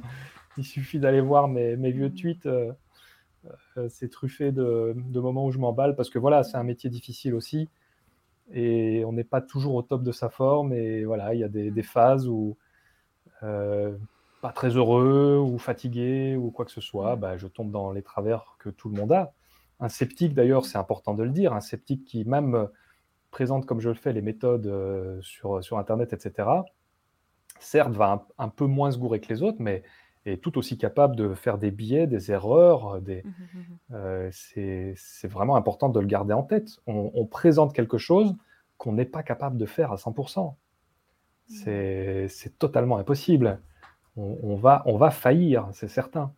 Il suffit d'aller voir mes, mes, vieux tweets. c'est truffé de, de, moments où je m'emballe parce que voilà, c'est un métier difficile aussi. Et on n'est pas toujours au top de sa forme. Et voilà, il y a des, des phases où pas très heureux ou fatigué ou quoi que ce soit, bah, je tombe dans les travers que tout le monde a. Un sceptique, d'ailleurs, c'est important de le dire, un sceptique qui même euh, présente, comme je le fais, les méthodes euh, sur, sur Internet, etc., certes, va un, peu moins se gourer que les autres, mais est tout aussi capable de faire des biais, des erreurs. Des... Mmh, mmh, mmh, euh, c'est vraiment important de le garder en tête. On, présente quelque chose qu'on n'est pas capable de faire à 100%. C'est totalement impossible. On, va, on va faillir, c'est certain.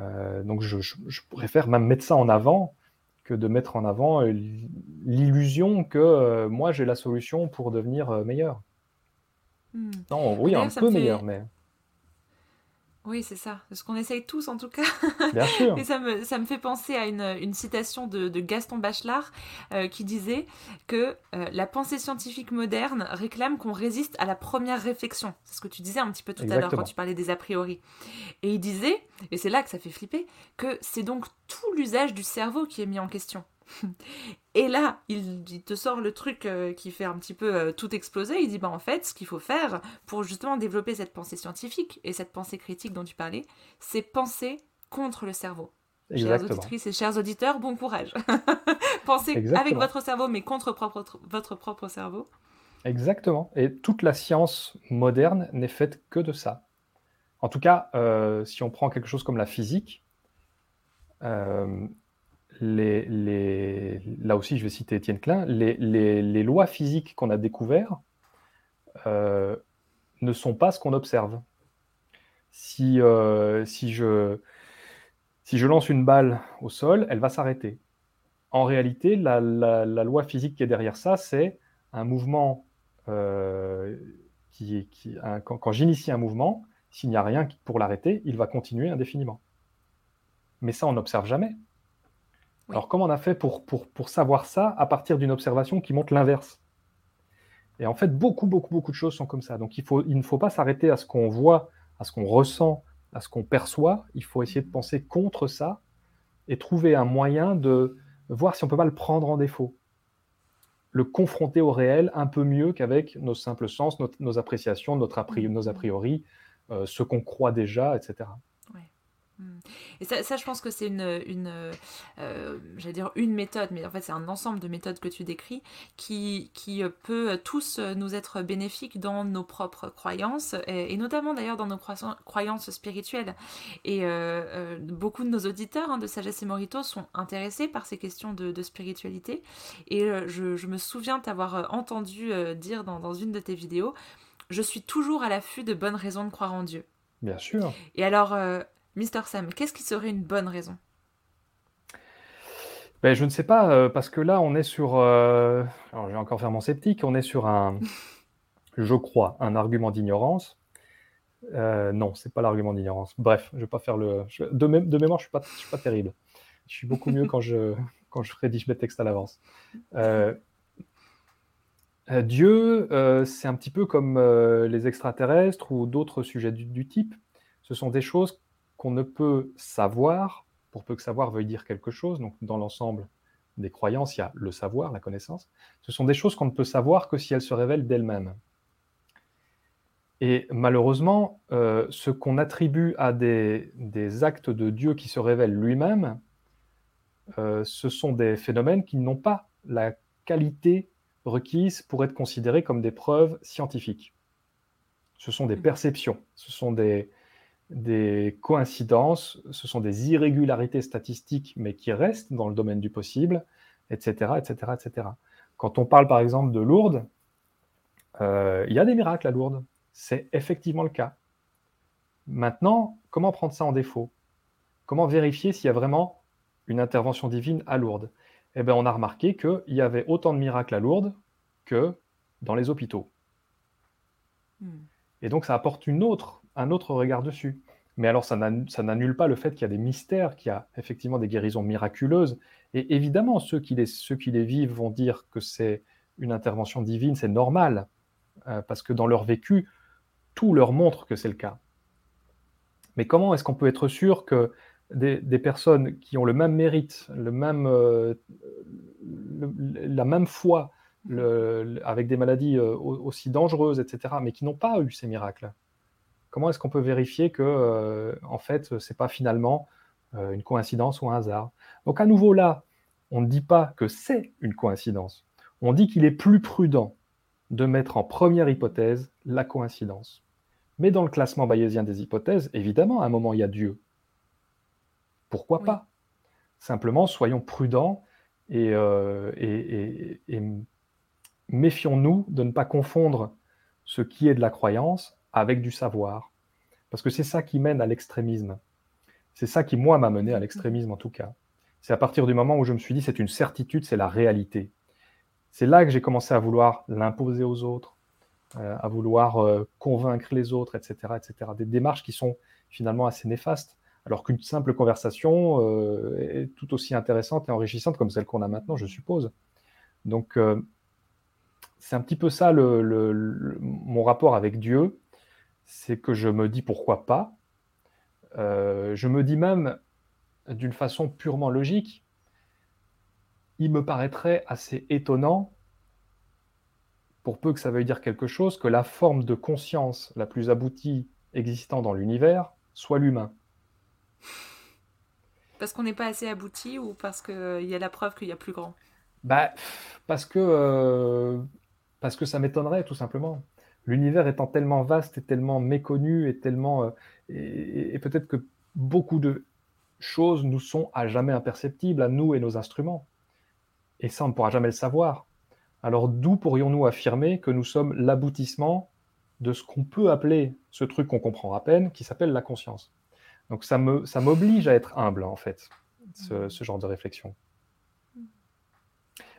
Euh, donc je, préfère même mettre ça en avant que de mettre en avant euh, l'illusion que euh, moi j'ai la solution pour devenir meilleur. Hmm. Non, oui, un peu meilleur, mais. Oui, c'est ça. Ce qu'on essaye tous, en tout cas. Bien [laughs] sûr. Et ça me, ça me fait penser à une, une citation de, de, Gaston Bachelard euh, qui disait que euh, la pensée scientifique moderne réclame qu'on résiste à la première réflexion. C'est ce que tu disais un petit peu tout à l'heure quand tu parlais des a priori. Et il disait, et c'est là que ça fait flipper, que c'est donc tout l'usage du cerveau qui est mis en question. Et là, il, te sort le truc euh, qui fait un petit peu euh, tout exploser. Il dit bah en fait, ce qu'il faut faire pour justement développer cette pensée scientifique et cette pensée critique dont tu parlais, c'est penser contre le cerveau. Chères auditrices et chers auditeurs, bon courage. [laughs] Pensez avec votre cerveau, mais contre votre propre cerveau. Exactement. Et toute la science moderne n'est faite que de ça. En tout cas, euh, si on prend quelque chose comme la physique, là aussi je vais citer Étienne Klein, les, lois physiques qu'on a découvertes euh, ne sont pas ce qu'on observe. Si, euh, si, je, lance une balle au sol, elle va s'arrêter. en réalité, la, loi physique qui est derrière ça, c'est un mouvement euh, qui quand, j'initie un mouvement, s'il n'y a rien pour l'arrêter, il va continuer indéfiniment. Mais ça, on n'observe jamais. Alors, comment on a fait pour, pour, pour savoir ça à partir d'une observation qui montre l'inverse? Et en fait, beaucoup, beaucoup, beaucoup de choses sont comme ça. Donc, il, faut, il ne faut pas s'arrêter à ce qu'on voit, à ce qu'on ressent, à ce qu'on perçoit. Il faut essayer de penser contre ça et trouver un moyen de voir si on peut pas le prendre en défaut. Le confronter au réel un peu mieux qu'avec nos simples sens, nos, appréciations, notre a nos a priori, euh, ce qu'on croit déjà, etc. Et ça, je pense que c'est une, une euh, dire une méthode, mais en fait c'est un ensemble de méthodes que tu décris qui, qui peut tous nous être bénéfiques dans nos propres croyances et, notamment d'ailleurs dans nos croyances spirituelles. Et euh, euh, beaucoup de nos auditeurs hein, de Sagesse et Morito sont intéressés par ces questions de, spiritualité. Et je, me souviens t'avoir entendu dire dans, dans une de tes vidéos, je suis toujours à l'affût de bonnes raisons de croire en Dieu. Bien sûr. Et alors, Mister Sam, qu'est-ce qui serait une bonne raison? Ben, Je ne sais pas, euh, parce que là, on est sur. Euh, alors, je vais encore faire mon sceptique. On est sur un. [laughs] je crois, un argument d'ignorance. Euh, non, c'est pas l'argument d'ignorance. Bref, je vais pas faire le. De, mémoire, je suis pas, suis pas terrible. Je suis beaucoup mieux quand je [laughs] quand je rédige mes textes à l'avance. Dieu, c'est un petit peu comme les extraterrestres ou d'autres sujets du, type. Ce sont des choses qu'on ne peut savoir, pour peu que savoir veuille dire quelque chose, donc dans l'ensemble des croyances, il y a le savoir, la connaissance, ce sont des choses qu'on ne peut savoir que si elles se révèlent d'elles-mêmes. Et malheureusement, euh, ce qu'on attribue à des, actes de Dieu qui se révèlent lui-même, euh, ce sont des phénomènes qui n'ont pas la qualité requise pour être considérés comme des preuves scientifiques. Ce sont des mmh. perceptions, ce sont des, des coïncidences, ce sont des irrégularités statistiques, mais qui restent dans le domaine du possible, etc., etc., etc. Quand on parle par exemple de Lourdes, euh, il y a des miracles à Lourdes. C'est effectivement le cas. Maintenant, comment prendre ça en défaut? Comment vérifier s'il y a vraiment une intervention divine à Lourdes? Eh bien, on a remarqué qu'il y avait autant de miracles à Lourdes que dans les hôpitaux. Hmm. Et donc, ça apporte une autre un autre regard dessus. Mais alors, ça n'annule pas le fait qu'il y a des mystères, qu'il y a effectivement des guérisons miraculeuses. Et évidemment, ceux qui les, vivent vont dire que c'est une intervention divine, c'est normal, euh, parce que dans leur vécu, tout leur montre que c'est le cas. Mais comment est-ce qu'on peut être sûr que des, personnes qui ont le même mérite, le même, euh, la même foi, avec des maladies euh, aussi dangereuses, etc., mais qui n'ont pas eu ces miracles, comment est-ce qu'on peut vérifier que, euh, en fait, c'est pas finalement euh, une coïncidence ou un hasard? Donc, à nouveau, là, on ne dit pas que c'est une coïncidence. On dit qu'il est plus prudent de mettre en première hypothèse la coïncidence. Mais dans le classement bayésien des hypothèses, évidemment, à un moment, il y a Dieu. Pourquoi pas? Simplement, soyons prudents et, euh, et méfions-nous de ne pas confondre ce qui est de la croyance avec du savoir. Parce que c'est ça qui mène à l'extrémisme. C'est ça qui, moi, m'a mené à l'extrémisme en tout cas. C'est à partir du moment où je me suis dit, c'est une certitude, c'est la réalité. C'est là que j'ai commencé à vouloir l'imposer aux autres, euh, à vouloir euh, convaincre les autres, etc., etc. Des démarches qui sont finalement assez néfastes, alors qu'une simple conversation euh, est tout aussi intéressante et enrichissante comme celle qu'on a maintenant, je suppose. Donc, c'est un petit peu ça le, mon rapport avec Dieu c'est que je me dis pourquoi pas. Euh, je me dis même d'une façon purement logique, il me paraîtrait assez étonnant, pour peu que ça veuille dire quelque chose, que la forme de conscience la plus aboutie existant dans l'univers soit l'humain. Parce qu'on n'est pas assez abouti ou parce qu'il euh, y a la preuve qu'il y a plus grand? Bah, parce que, euh, parce que ça m'étonnerait tout simplement l'univers étant tellement vaste et tellement méconnu et tellement euh, et, peut-être que beaucoup de choses nous sont à jamais imperceptibles à nous et nos instruments. Et ça, on ne pourra jamais le savoir. Alors d'où pourrions-nous affirmer que nous sommes l'aboutissement de ce qu'on peut appeler ce truc qu'on comprend à peine, qui s'appelle la conscience? Donc ça me ça m'oblige à être humble en fait, ce, ce genre de réflexion.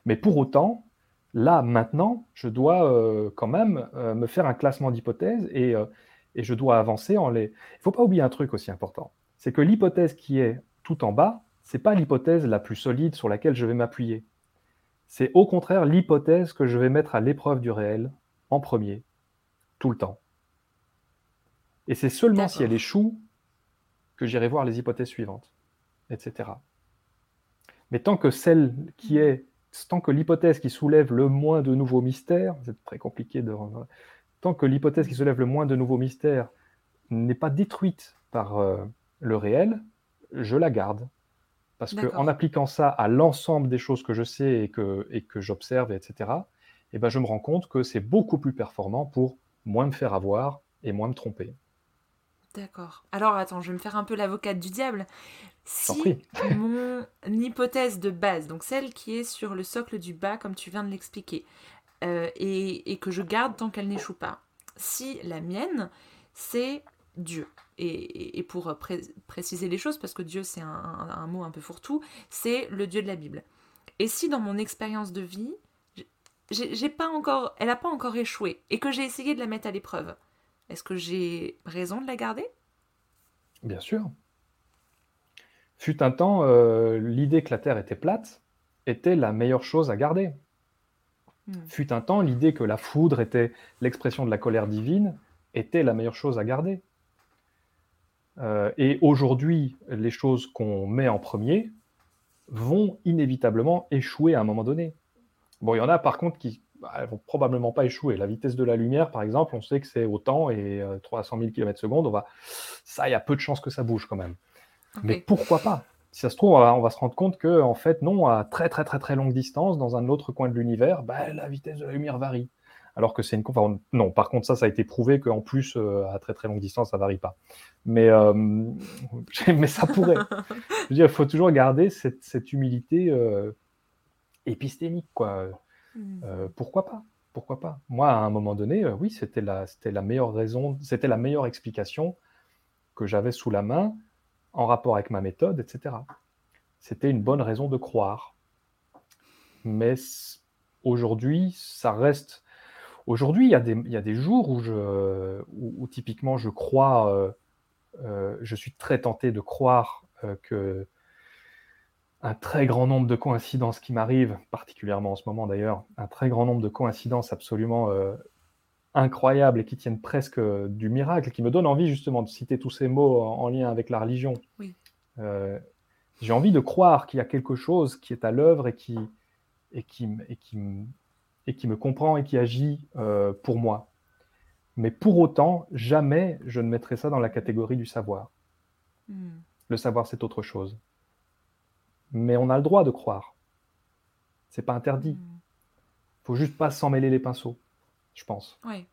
Mais pour autant, là, maintenant, je dois euh, quand même euh, me faire un classement d'hypothèses et, euh, et je dois avancer en les. Il ne faut pas oublier un truc aussi important, c'est que l'hypothèse qui est tout en bas, c'est pas l'hypothèse la plus solide sur laquelle je vais m'appuyer. C'est au contraire l'hypothèse que je vais mettre à l'épreuve du réel en premier, tout le temps. Et c'est seulement si elle échoue que j'irai voir les hypothèses suivantes, etc. Mais tant que celle qui est, tant que l'hypothèse qui soulève le moins de nouveaux mystères, c'est très compliqué de, tant que l'hypothèse qui soulève le moins de nouveaux mystères n'est pas détruite par euh, le réel, je la garde. Parce qu'en appliquant ça à l'ensemble des choses que je sais et que, et que j'observe, etc., eh ben, je me rends compte que c'est beaucoup plus performant pour moins me faire avoir et moins me tromper. D'accord. Alors attends, je vais me faire un peu l'avocate du diable. Si mon hypothèse de base, donc celle qui est sur le socle du bas, comme tu viens de l'expliquer, euh, et, et que je garde tant qu'elle n'échoue pas, si la mienne, c'est Dieu, et, et- et pour pré- préciser les choses, parce que Dieu c'est un, un- un mot un peu fourre-tout, c'est le Dieu de la Bible. Et si dans mon expérience de vie, j'ai j'ai pas encore, elle n'a pas encore échoué, et que j'ai essayé de la mettre à l'épreuve, est-ce que j'ai raison de la garder? Bien sûr. Fut un temps, euh, l'idée que la Terre était plate était la meilleure chose à garder. Hmm. Fut un temps, l'idée que la foudre était l'expression de la colère divine était la meilleure chose à garder. Euh, et aujourd'hui, les choses qu'on met en premier vont inévitablement échouer à un moment donné. Bon, il y en a par contre qui bah, elles vont probablement pas échouer. La vitesse de la lumière, par exemple, on sait que c'est autant et euh, 300 000 km secondes, on va... ça, il y a peu de chances que ça bouge quand même. Mais pourquoi pas? Si ça se trouve, on va, on va se rendre compte que, en fait, non, à très très très très longue distance, dans un autre coin de l'univers, bah, la vitesse de la lumière varie. Alors que c'est une. enfin, non, par contre, ça, ça a été prouvé qu'en plus, euh, à très très longue distance, ça varie pas. Mais, euh, [laughs] mais ça pourrait. Je veux dire, il faut toujours garder cette, cette humilité euh, épistémique, quoi. Hmm. Euh, pourquoi pas Pourquoi pas Moi, à un moment donné, euh, oui, c'était la, c'était la meilleure raison, c'était la meilleure explication que j'avais sous la main en rapport avec ma méthode, etc. C'était une bonne raison de croire. Mais aujourd'hui, ça reste. Aujourd'hui, il y, a des- jours où, typiquement je crois, euh, je suis très tenté de croire que un très grand nombre de coïncidences qui m'arrivent, particulièrement en ce moment d'ailleurs, un très grand nombre de coïncidences absolument euh, incroyables et qui tiennent presque euh, du miracle, qui me donnent envie justement de citer tous ces mots en, en lien avec la religion. Oui. Euh, J'ai envie de croire qu'il y a quelque chose qui est à l'œuvre et qui, et, qui, m- et, qui, m- et qui me comprend et qui agit euh, pour moi. Mais pour autant, jamais je ne mettrai ça dans la catégorie du savoir. Hmm. Le savoir, c'est autre chose. Mais on a le droit de croire. C'est pas interdit. Hmm. faut juste pas s'en mêler les pinceaux, je pense. Ouais.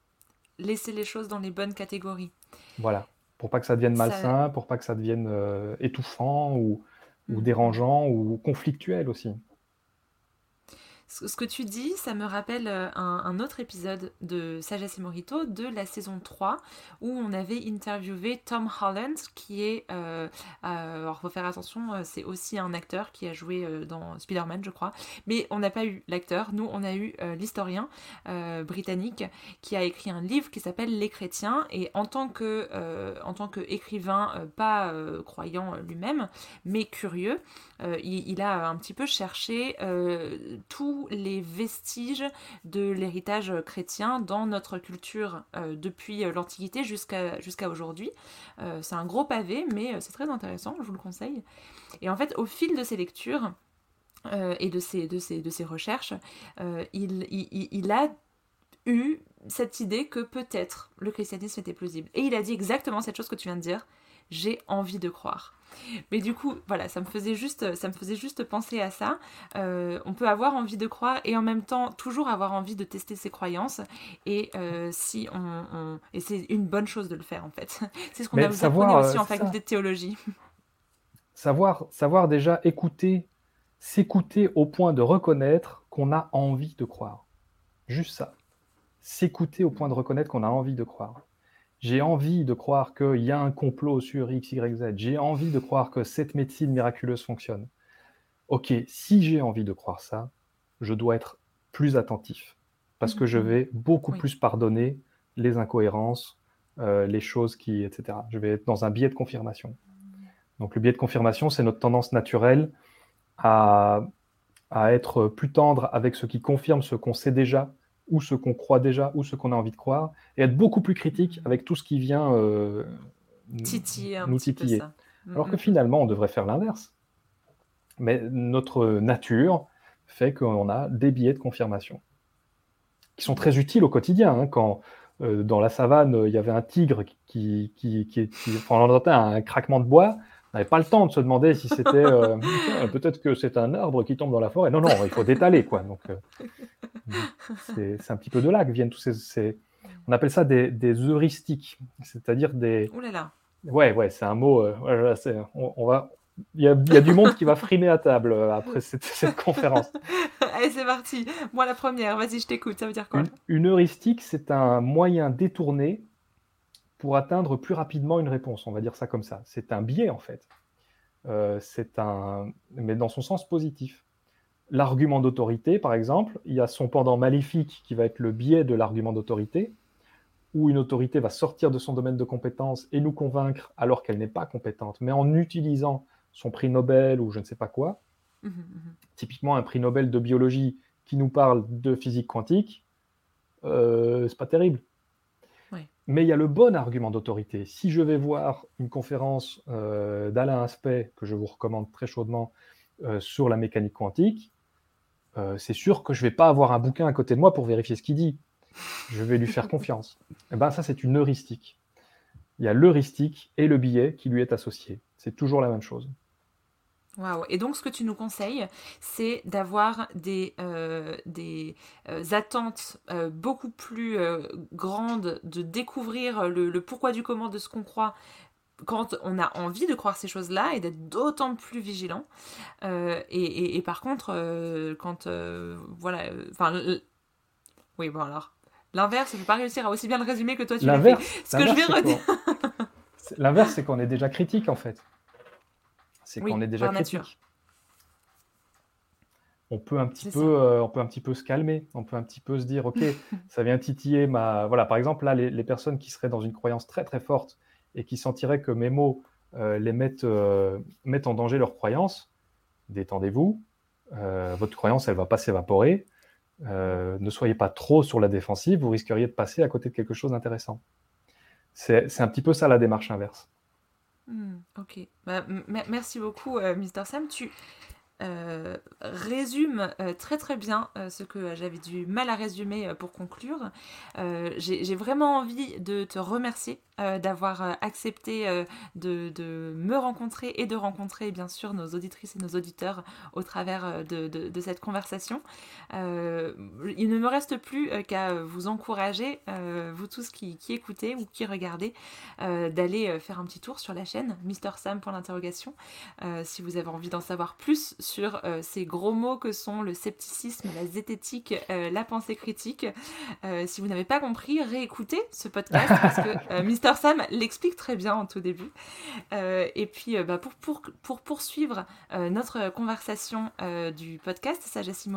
Laisser les choses dans les bonnes catégories. Voilà. Pour pas que ça devienne Ça- malsain, pour pas que ça devienne euh, étouffant ou, ou Mhm. dérangeant ou conflictuel aussi. Ce que tu dis, ça me rappelle euh, un, autre épisode de Sagesse et Morito de la saison 3 où on avait interviewé Tom Holland qui est, euh, euh, alors faut faire attention, euh, c'est aussi un acteur qui a joué euh, dans Spider-Man je crois, mais on n'a pas eu l'acteur, nous on a eu l'historien britannique qui a écrit un livre qui s'appelle Les chrétiens et en tant que, en tant que écrivain pas croyant lui-même mais curieux, il, a un petit peu cherché euh, les vestiges de l'héritage chrétien dans notre culture euh, depuis euh, l'Antiquité jusqu'à aujourd'hui. Euh, c'est un gros pavé, mais euh, c'est très intéressant, je vous le conseille. Et en fait, au fil de ses lectures euh, et de ses, recherches, euh, il- il a eu cette idée que peut-être le christianisme était plausible. Et il a dit exactement cette chose que tu viens de dire. J'ai envie de croire. Mais du coup, voilà, ça me faisait juste, ça me faisait juste penser à ça. Euh, on peut avoir envie de croire et en même temps toujours avoir envie de tester ses croyances. Et euh, si on, on- et c'est une bonne chose de le faire en fait. [laughs] C'est ce qu'on a vous savoir, aussi euh, en faculté ça. de théologie. [laughs] Savoir, savoir déjà écouter, s'écouter au point de reconnaître qu'on a envie de croire. Juste ça. S'écouter au point de reconnaître qu'on a envie de croire. J'ai envie de croire qu'il y a un complot sur X, Y, Z. J'ai envie de croire que cette médecine miraculeuse fonctionne. Ok, si j'ai envie de croire ça, je dois être plus attentif parce que je Mhm. vais beaucoup Oui. plus pardonner les incohérences, euh, les choses qui, etc. Je vais être dans un biais de confirmation. Donc le biais de confirmation, c'est notre tendance naturelle à, à être plus tendre avec ce qui confirme ce qu'on sait déjà, ou ce qu'on croit déjà, ou ce qu'on a envie de croire, et être beaucoup plus critique avec tout ce qui vient euh, Titiller nous titiller. Alors que finalement, on devrait faire l'inverse. Mais notre nature fait qu'on a des biais de confirmation qui sont très utiles au quotidien. hein. Quand euh, dans la savane, il y avait un tigre qui, qui, qui, qui- enfin, on entendait un craquement de bois, n'avait pas le temps de se demander si c'était euh, [laughs] peut-être que c'est un arbre qui tombe dans la forêt. Non, non, il faut d'étaler quoi. Donc euh, c'est un petit peu de là que viennent tous ces, ces- on appelle ça des, des heuristiques, c'est-à-dire des, Ouh là là. Ouais, ouais, c'est un mot. euh, on, on va, il y a, il y a du monde qui va frimer à table après cette, cette [laughs] conférence. Allez, c'est parti. Moi, la première. Vas-y, je t'écoute. Ça veut dire quoi? Une, une heuristique, c'est un moyen détourné pour atteindre plus rapidement une réponse. On va dire ça comme ça. C'est un biais en fait. Euh, c'est un, mais dans son sens positif. L'argument d'autorité, par exemple, il y a son pendant maléfique qui va être le biais de l'argument d'autorité, où une autorité va sortir de son domaine de compétence et nous convaincre alors qu'elle n'est pas compétente, mais en utilisant son prix Nobel ou je ne sais pas quoi. Mhm, mhm. Typiquement, un prix Nobel de biologie qui nous parle de physique quantique, euh, c'est pas terrible. Mais il y a le bon argument d'autorité. Si je vais voir une conférence euh, d'Alain Aspect, que je vous recommande très chaudement, euh, sur la mécanique quantique, euh, c'est sûr que je ne vais pas avoir un bouquin à côté de moi pour vérifier ce qu'il dit. Je vais lui faire [laughs] confiance. Et ben ça, c'est une heuristique. Il y a l'heuristique et le billet qui lui est associé. C'est toujours la même chose. Waouh. Et donc, ce que tu nous conseilles, c'est d'avoir des, euh, des euh, attentes euh, beaucoup plus grandes, de découvrir le, le pourquoi du comment de ce qu'on croit quand on a envie de croire ces choses-là et d'être d'autant plus vigilant. Et, et- et par contre, quand voilà, enfin, oui, bon alors. L'inverse, je ne peux pas réussir à aussi bien le résumer que toi tu l'as fait. L'inverse, Ce que je vais redire. [laughs] L'inverse, c'est qu'on est déjà critique en fait. C'est Oui, qu'on est déjà par critique. nature. On peut un petit C'est peu, ça. euh, on peut un petit peu se calmer. On peut un petit peu se dire, ok, [laughs] ça vient titiller ma. Voilà, par exemple, là, les, les personnes qui seraient dans une croyance très très forte et qui sentiraient que mes mots euh, les mettent, euh, mettent en danger leur croyance, détendez-vous. Votre croyance, elle va pas s'évaporer. Ne soyez pas trop sur la défensive, vous risqueriez de passer à côté de quelque chose d'intéressant. C'est un petit peu ça la démarche inverse. Hmm, ok. Bah, merci beaucoup, euh, Mr. Sam. Tu euh, résumes euh, très très bien euh, ce que j'avais du mal à résumer pour conclure. J'ai vraiment envie de te remercier d'avoir accepté de, me rencontrer et de rencontrer bien sûr nos auditrices et nos auditeurs au travers de, cette conversation. Il ne me reste plus qu'à vous encourager, vous tous qui, écoutez ou qui regardez, d'aller faire un petit tour sur la chaîne Mister Sam pour l'interrogation si vous avez envie d'en savoir plus sur euh, ces gros mots que sont le scepticisme, la zététique, euh, la pensée critique. Euh, si vous n'avez pas compris, réécoutez ce podcast [laughs] parce que Mister Sam l'explique très bien en tout début. Et puis bah, pour, pour, pour poursuivre notre conversation du podcast Sagesse,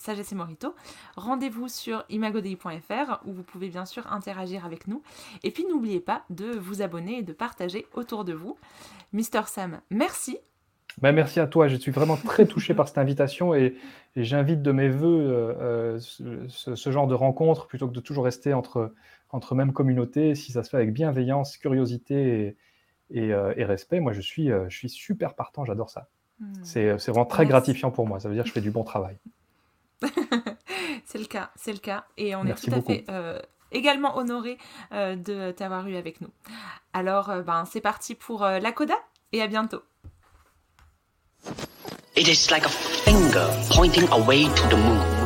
Sagesse et Morito, rendez-vous sur imagodei.fr où vous pouvez bien sûr interagir avec nous. Et puis n'oubliez pas de vous abonner et de partager autour de vous. Mister Sam, merci. Ben, merci à toi, je suis vraiment très [laughs] touché par cette invitation et, et j'invite de mes voeux euh, euh, ce, genre de rencontre plutôt que de toujours rester entre, entre même communauté, si ça se fait avec bienveillance, curiosité et, et, euh, et respect, moi je suis, euh, je suis super partant, j'adore ça. Hmm. C'est vraiment très Merci. gratifiant pour moi, ça veut dire que je fais du bon travail. [laughs] c'est le cas, c'est le cas. Et on Merci est tout à fait également honoré euh, de t'avoir eu avec nous. Alors, euh, ben, c'est parti pour euh, la coda et à bientôt. It is like a finger pointing away to the moon.